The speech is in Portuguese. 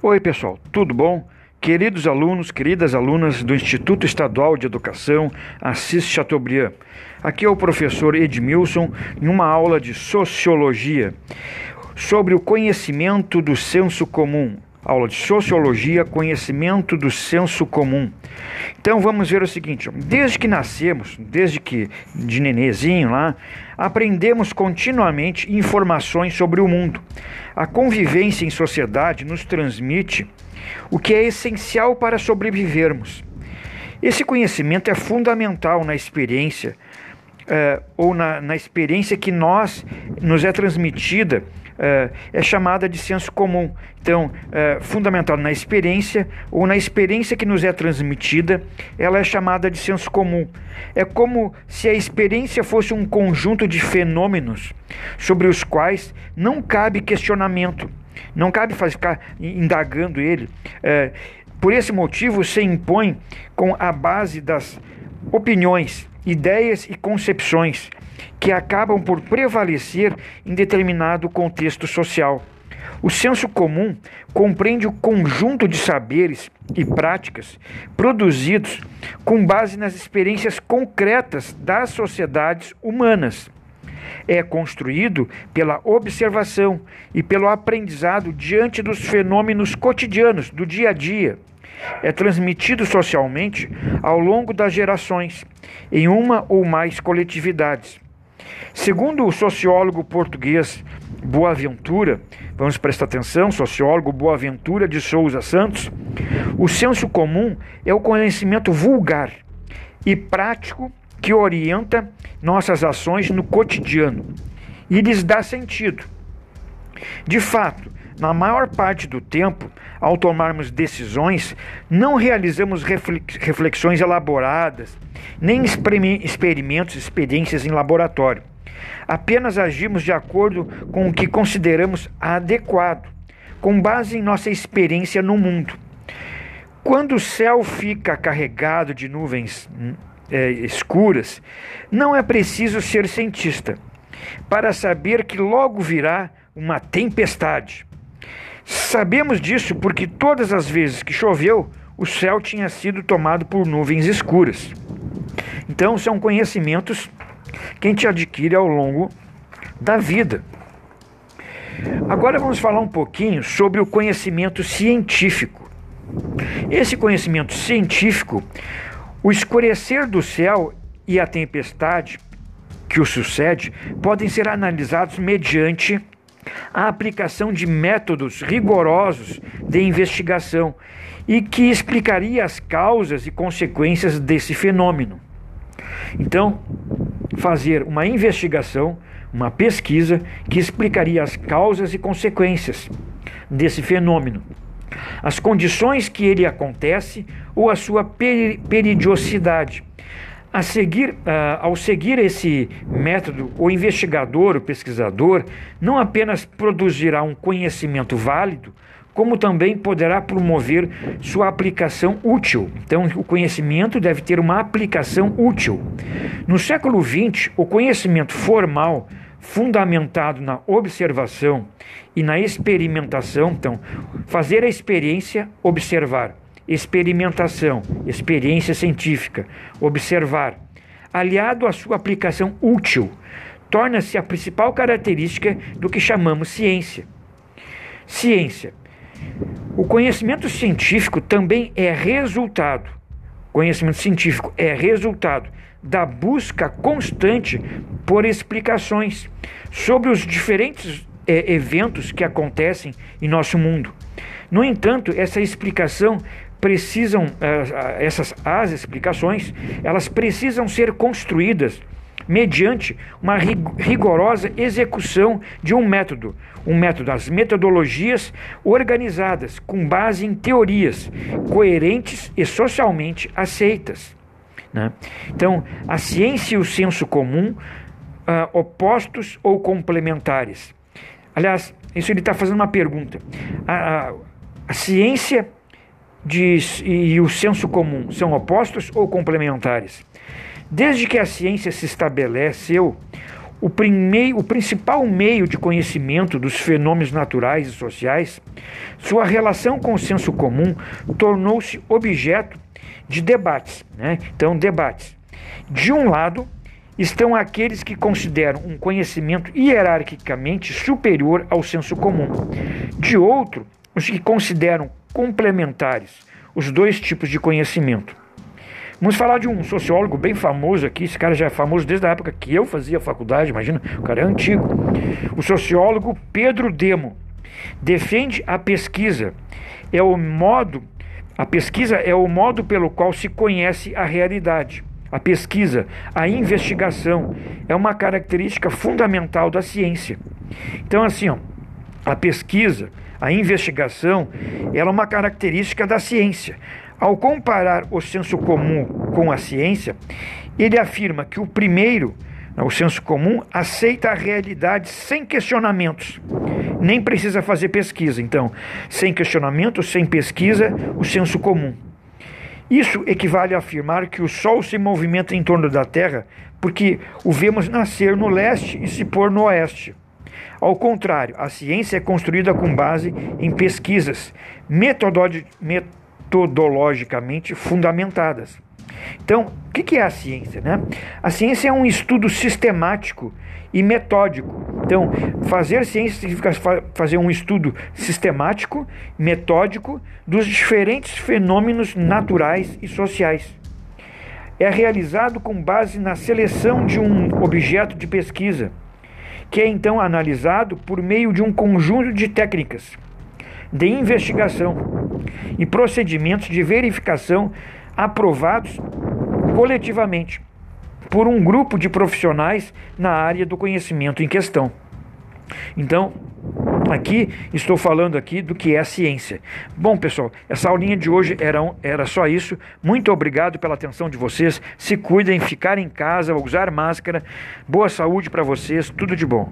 Oi, pessoal, tudo bom? Queridos alunos, queridas alunas do Instituto Estadual de Educação Assis Chateaubriand. Aqui é o professor Edmilson em uma aula de Sociologia sobre o conhecimento do senso comum. Aula de Sociologia, conhecimento do senso comum. Então vamos ver o seguinte: desde que nascemos, desde que de nenezinho lá, aprendemos continuamente informações sobre o mundo. A convivência em sociedade nos transmite o que é essencial para sobrevivermos. Esse conhecimento é fundamental na experiência, uh, ou na, na experiência que nós nos é transmitida uh, é chamada de senso comum. Então, fundamental na experiência ou na experiência que nos é transmitida, ela é chamada de senso comum. É como se a experiência fosse um conjunto de fenômenos sobre os quais não cabe questionamento, não cabe ficar indagando ele. Uh, por esse motivo, se impõe com a base das opiniões, ideias e concepções que acabam por prevalecer em determinado contexto social. O senso comum compreende o conjunto de saberes e práticas produzidos com base nas experiências concretas das sociedades humanas. É construído pela observação e pelo aprendizado diante dos fenômenos cotidianos do dia a dia. É transmitido socialmente ao longo das gerações, em uma ou mais coletividades Segundo o sociólogo português Boaventura, vamos prestar atenção, sociólogo Boaventura de Souza Santos, o senso comum é o conhecimento vulgar e prático que orienta nossas ações no cotidiano e lhes dá sentido. De fato, na maior parte do tempo, ao tomarmos decisões, não realizamos reflexões elaboradas, nem experimentos, experiências em laboratório. Apenas agimos de acordo com o que consideramos adequado, com base em nossa experiência no mundo. Quando o céu fica carregado de nuvens é, escuras, não é preciso ser cientista para saber que logo virá uma tempestade. Sabemos disso porque todas as vezes que choveu, o céu tinha sido tomado por nuvens escuras. Então, são conhecimentos que a gente adquire ao longo da vida. Agora vamos falar um pouquinho sobre o conhecimento científico. Esse conhecimento científico, o escurecer do céu e a tempestade que o sucede podem ser analisados mediante a aplicação de métodos rigorosos de investigação e que explicaria as causas e consequências desse fenômeno. Então, fazer uma investigação, uma pesquisa que explicaria as causas e consequências desse fenômeno, as condições que ele acontece ou a sua periodicidade a seguir, uh, ao seguir esse método, o investigador, o pesquisador, não apenas produzirá um conhecimento válido, como também poderá promover sua aplicação útil. Então, o conhecimento deve ter uma aplicação útil. No século XX, o conhecimento formal, fundamentado na observação e na experimentação, então, fazer a experiência, observar experimentação, experiência científica, observar, aliado à sua aplicação útil, torna-se a principal característica do que chamamos ciência. Ciência. O conhecimento científico também é resultado. Conhecimento científico é resultado da busca constante por explicações sobre os diferentes é, eventos que acontecem em nosso mundo. No entanto, essa explicação precisam, eh, essas as explicações, elas precisam ser construídas mediante uma rigorosa execução de um método, um método, as metodologias organizadas com base em teorias coerentes e socialmente aceitas. Né? Então, a ciência e o senso comum, uh, opostos ou complementares. Aliás, isso ele está fazendo uma pergunta. A, a, a ciência diz, e o senso comum são opostos ou complementares? Desde que a ciência se estabeleceu, o, o principal meio de conhecimento dos fenômenos naturais e sociais, sua relação com o senso comum tornou-se objeto de debates. Né? Então, debates. De um lado, estão aqueles que consideram um conhecimento hierarquicamente superior ao senso comum. De outro, os que consideram complementares os dois tipos de conhecimento. Vamos falar de um sociólogo bem famoso aqui. Esse cara já é famoso desde a época que eu fazia faculdade, imagina, o cara é antigo. O sociólogo Pedro Demo defende a pesquisa. É o modo, a pesquisa é o modo pelo qual se conhece a realidade. A pesquisa, a investigação é uma característica fundamental da ciência. Então, assim, ó, a pesquisa, a investigação, ela é uma característica da ciência. Ao comparar o senso comum com a ciência, ele afirma que o primeiro, né, o senso comum, aceita a realidade sem questionamentos. Nem precisa fazer pesquisa. Então, sem questionamento, sem pesquisa, o senso comum. Isso equivale a afirmar que o Sol se movimenta em torno da Terra porque o vemos nascer no leste e se pôr no oeste. Ao contrário, a ciência é construída com base em pesquisas metodologicamente fundamentadas. Então, o que é a ciência? Né? A ciência é um estudo sistemático e metódico. Então, fazer ciência significa fazer um estudo sistemático, metódico dos diferentes fenômenos naturais e sociais. É realizado com base na seleção de um objeto de pesquisa, que é então analisado por meio de um conjunto de técnicas de investigação e procedimentos de verificação aprovados coletivamente por um grupo de profissionais na área do conhecimento em questão. Então, aqui estou falando aqui do que é ciência. Bom, pessoal, essa aulinha de hoje era, era só isso. Muito obrigado pela atenção de vocês. Se cuidem, ficar em casa, usar máscara. Boa saúde para vocês, tudo de bom.